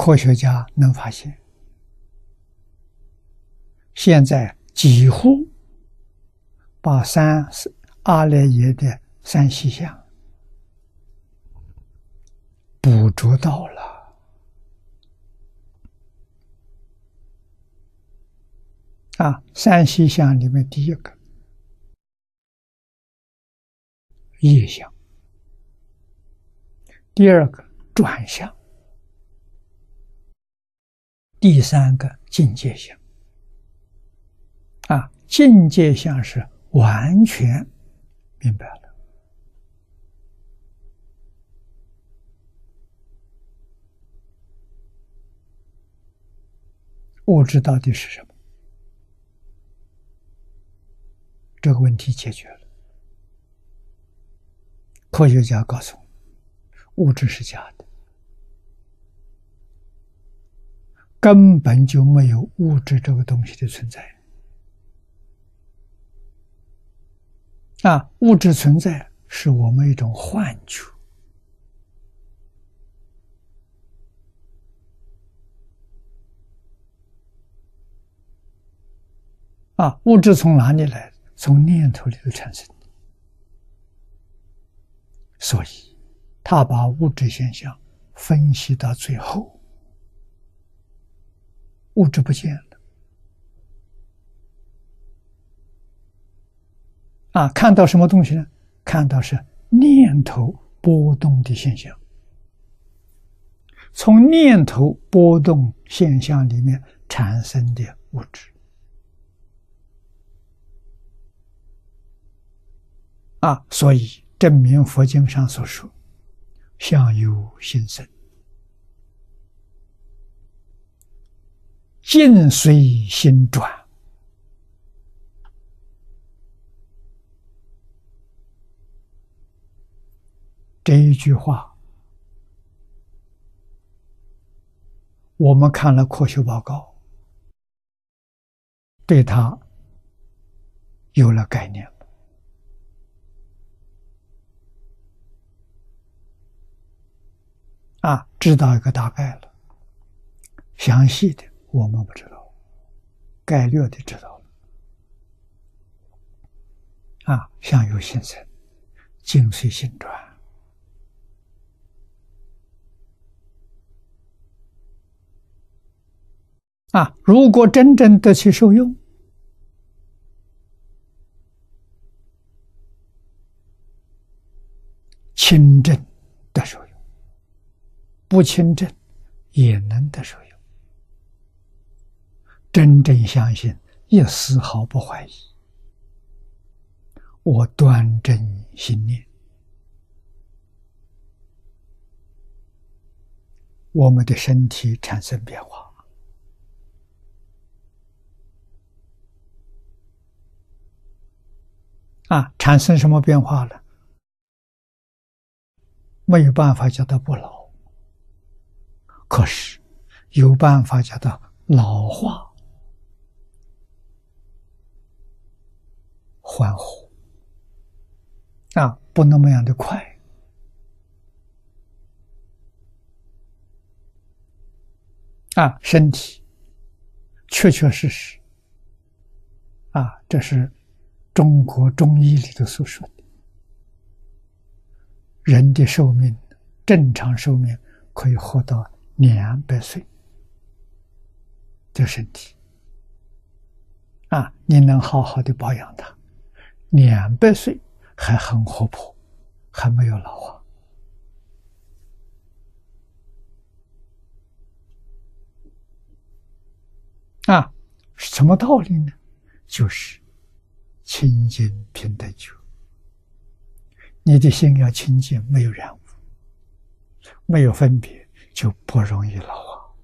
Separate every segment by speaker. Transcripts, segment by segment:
Speaker 1: 科学家能发现，现在几乎把三阿赖耶的三细相捕捉到了啊！三细相里面第一个业相，第二个转向。第三个境界相啊，境界相是完全明白了。物质到底是什么？这个问题解决了。科学家告诉我，物质是假的。根本就没有物质这个东西的存在啊！物质存在是我们一种幻觉啊！物质从哪里来？从念头里头产生的，所以他把物质现象分析到最后。物质不见了，啊，看到什么东西呢？看到是念头波动的现象，从念头波动现象里面产生的物质，啊，所以证明佛经上所说，相由心生。境随心转，这一句话，我们看了科学报告，对他有了概念啊，知道一个大概了，详细的。我们不知道，概略的知道了。啊，相由心生，境随心转。啊，如果真正得其受用，清正得受用，不清正也能得受用。真正相信，一丝毫不怀疑。我端正心念，我们的身体产生变化啊！产生什么变化了？没有办法叫它不老，可是有办法叫它老化。欢呼。啊，不那么样的快。啊，身体确确实实。啊，这是中国中医里头所说的，人的寿命正常寿命可以活到两百岁，这身体。啊，你能好好的保养它。两百岁还很活泼，还没有老化啊？什么道理呢？就是清净平等觉。你的心要清净，没有染污，没有分别，就不容易老化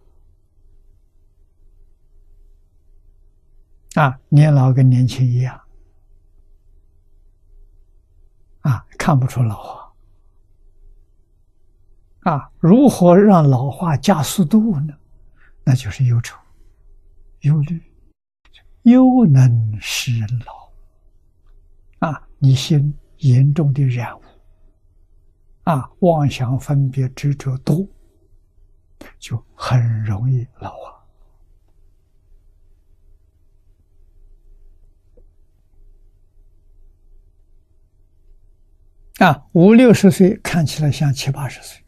Speaker 1: 啊！年老跟年轻一样。啊，看不出老化。啊，如何让老化加速度呢？那就是忧愁、忧虑，忧能使人老。啊，你心严重的染污，啊，妄想分别执着多，就很容易老化。啊，五六十岁看起来像七八十岁，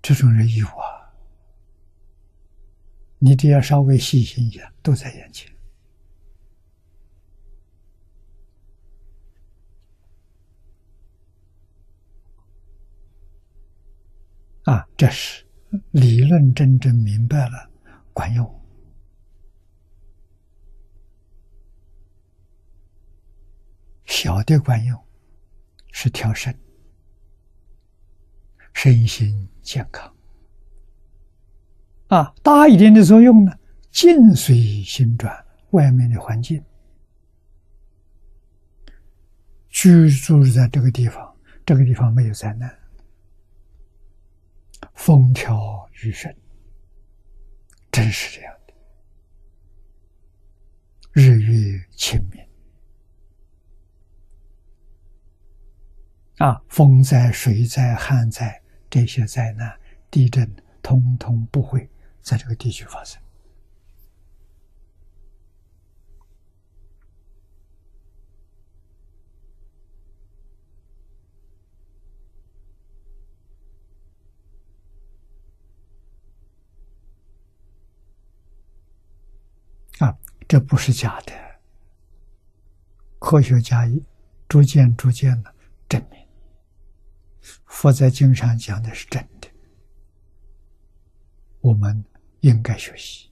Speaker 1: 这种人有啊。你只要稍微细心一下，都在眼前。啊，这是理论真正明白了，管用。小的管用是调身，身心健康。啊，大一点的作用呢，静随心转，外面的环境，居住在这个地方，这个地方没有灾难。风调雨顺，真是这样的。日月清明，啊，风灾、水灾、旱灾这些灾难、地震，通通不会在这个地区发生。啊，这不是假的。科学家已逐渐逐渐的证明，佛在经上讲的是真的，我们应该学习。